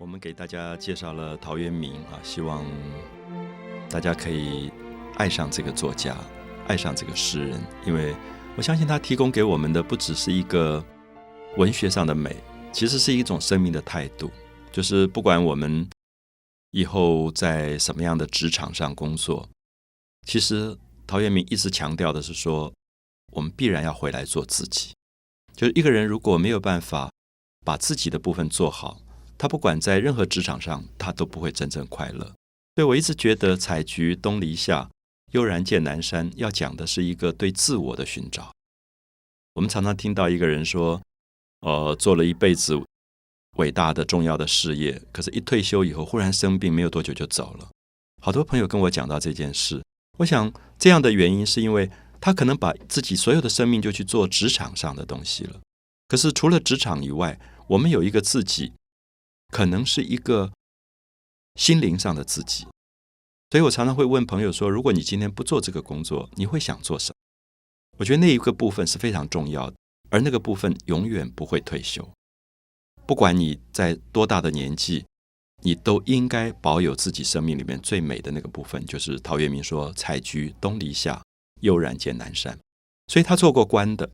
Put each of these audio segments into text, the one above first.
我们给大家介绍了陶渊明啊，希望大家可以爱上这个作家，爱上这个诗人，因为我相信他提供给我们的不只是一个文学上的美，其实是一种生命的态度。就是不管我们以后在什么样的职场上工作，其实陶渊明一直强调的是说，我们必然要回来做自己。就是一个人如果没有办法把自己的部分做好，他不管在任何职场上，他都不会真正快乐。所以我一直觉得“采菊东篱下，悠然见南山”要讲的是一个对自我的寻找。我们常常听到一个人说：“呃，做了一辈子伟大的、重要的事业，可是，一退休以后忽然生病，没有多久就走了。”好多朋友跟我讲到这件事，我想这样的原因是因为他可能把自己所有的生命就去做职场上的东西了。可是，除了职场以外，我们有一个自己。可能是一个心灵上的自己，所以我常常会问朋友说：“如果你今天不做这个工作，你会想做什么？”我觉得那一个部分是非常重要的，而那个部分永远不会退休。不管你在多大的年纪，你都应该保有自己生命里面最美的那个部分。就是陶渊明说：“采菊东篱下，悠然见南山。”所以他做过官的，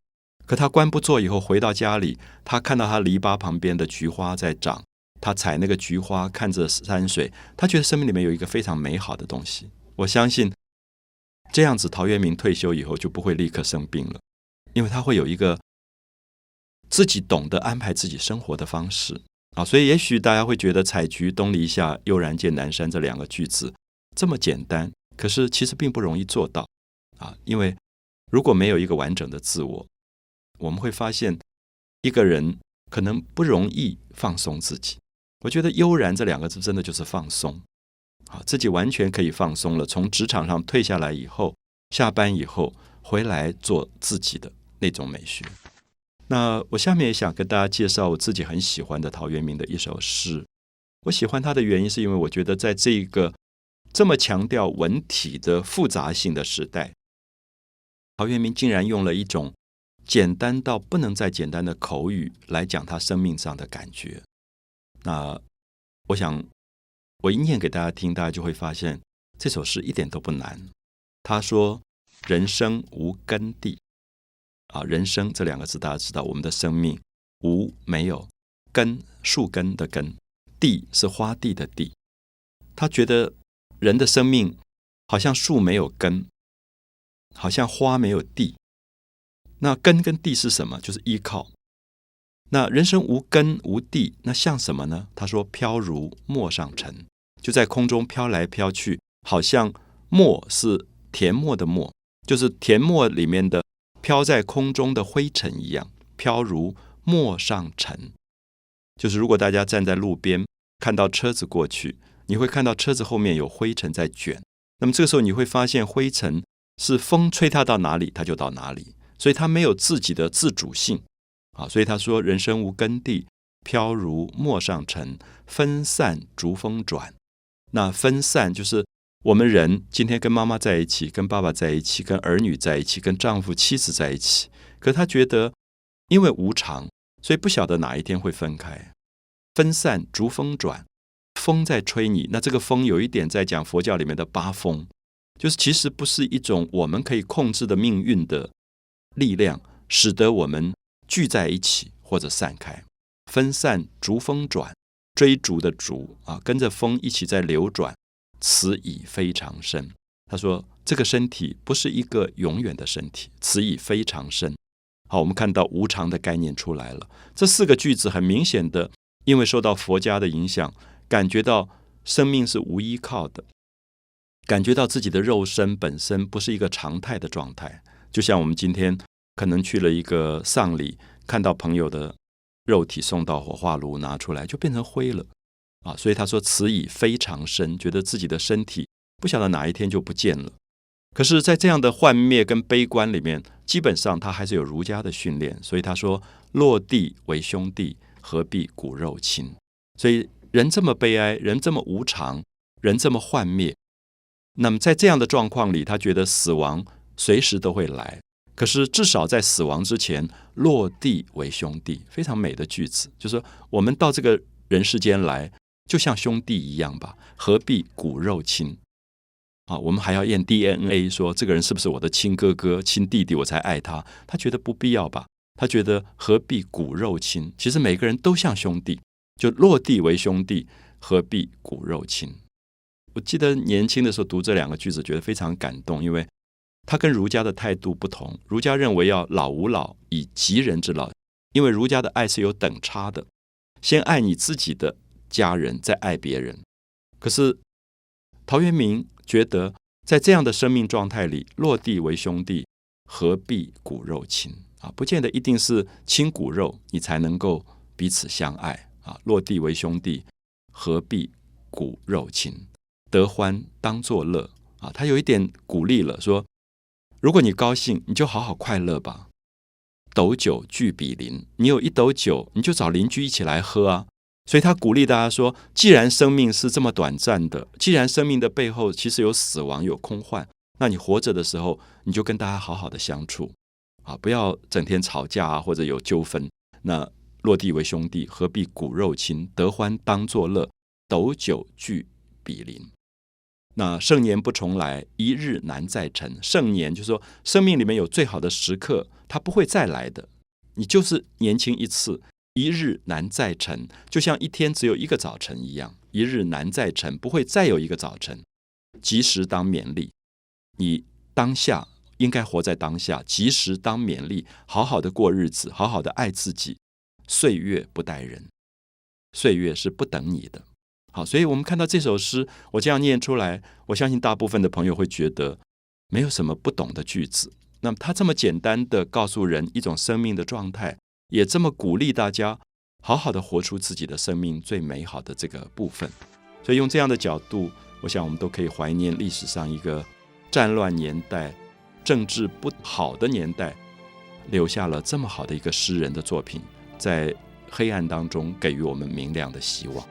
可他官不做以后，回到家里，他看到他篱笆旁边的菊花在长。他采那个菊花，看着山水，他觉得生命里面有一个非常美好的东西。我相信这样子，陶渊明退休以后就不会立刻生病了，因为他会有一个自己懂得安排自己生活的方式啊。所以，也许大家会觉得“采菊东篱下，悠然见南山”这两个句子这么简单，可是其实并不容易做到啊。因为如果没有一个完整的自我，我们会发现一个人可能不容易放松自己。我觉得“悠然”这两个字真的就是放松，好，自己完全可以放松了。从职场上退下来以后，下班以后回来做自己的那种美学。那我下面也想跟大家介绍我自己很喜欢的陶渊明的一首诗。我喜欢他的原因是因为我觉得在这个这么强调文体的复杂性的时代，陶渊明竟然用了一种简单到不能再简单的口语来讲他生命上的感觉。那我想，我一念给大家听，大家就会发现这首诗一点都不难。他说：“人生无根蒂。”啊，人生这两个字大家知道，我们的生命无没有根，树根的根，地是花地的地。他觉得人的生命好像树没有根，好像花没有地。那根跟地是什么？就是依靠。那人生无根无地，那像什么呢？他说：“飘如陌上尘，就在空中飘来飘去，好像墨是田墨的墨，就是田墨里面的飘在空中的灰尘一样。飘如陌上尘，就是如果大家站在路边看到车子过去，你会看到车子后面有灰尘在卷。那么这个时候你会发现，灰尘是风吹它到哪里，它就到哪里，所以它没有自己的自主性。”啊，所以他说：“人生无根蒂，飘如陌上尘，分散逐风转。”那分散就是我们人今天跟妈妈在一起，跟爸爸在一起，跟儿女在一起，跟丈夫、妻子在一起。可他觉得，因为无常，所以不晓得哪一天会分开。分散逐风转，风在吹你。那这个风有一点在讲佛教里面的八风，就是其实不是一种我们可以控制的命运的力量，使得我们。聚在一起或者散开，分散逐风转，追逐的逐啊，跟着风一起在流转。此已非常深。他说，这个身体不是一个永远的身体，此已非常深。好，我们看到无常的概念出来了。这四个句子很明显的，因为受到佛家的影响，感觉到生命是无依靠的，感觉到自己的肉身本身不是一个常态的状态，就像我们今天。可能去了一个丧礼，看到朋友的肉体送到火化炉拿出来，就变成灰了啊！所以他说：“此已非常深，觉得自己的身体不晓得哪一天就不见了。可是，在这样的幻灭跟悲观里面，基本上他还是有儒家的训练。所以他说：‘落地为兄弟，何必骨肉亲？’所以人这么悲哀，人这么无常，人这么幻灭，那么在这样的状况里，他觉得死亡随时都会来。”可是，至少在死亡之前，落地为兄弟，非常美的句子。就是说，我们到这个人世间来，就像兄弟一样吧，何必骨肉亲？啊，我们还要验 DNA，说这个人是不是我的亲哥哥、亲弟弟，我才爱他？他觉得不必要吧？他觉得何必骨肉亲？其实每个人都像兄弟，就落地为兄弟，何必骨肉亲？我记得年轻的时候读这两个句子，觉得非常感动，因为他跟儒家的态度不同。儒家认为要老吾老以及人之老，因为儒家的爱是有等差的，先爱你自己的家人，再爱别人。可是陶渊明觉得，在这样的生命状态里，落地为兄弟，何必骨肉亲啊？不见得一定是亲骨肉，你才能够彼此相爱啊。落地为兄弟，何必骨肉亲？得欢当作乐啊，他有一点鼓励了，说：如果你高兴，你就好好快乐吧。斗酒聚比邻，你有一斗酒，你就找邻居一起来喝啊。所以他鼓励大家说：既然生命是这么短暂的，既然生命的背后其实有死亡、有空幻，那你活着的时候，你就跟大家好好的相处啊，不要整天吵架啊，或者有纠纷。那落地为兄弟，何必骨肉亲？得欢当作乐，斗酒聚比邻。那盛年不重来，一日难再晨。盛年就是说，生命里面有最好的时刻，它不会再来的。你就是年轻一次，一日难再晨，就像一天只有一个早晨一样。一日难再晨，不会再有一个早晨。及时当勉励，你当下应该活在当下，及时当勉励，好好的过日子，好好的爱自己。岁月不待人，岁月是不等你的。好，所以我们看到这首诗，我这样念出来，我相信大部分的朋友会觉得没有什么不懂的句子。那么他这么简单的告诉人一种生命的状态，也这么鼓励大家好好的活出自己的生命最美好的这个部分。所以用这样的角度，我想我们都可以怀念历史上一个战乱年代、政治不好的年代，留下了这么好的一个诗人的作品，在黑暗当中给予我们明亮的希望。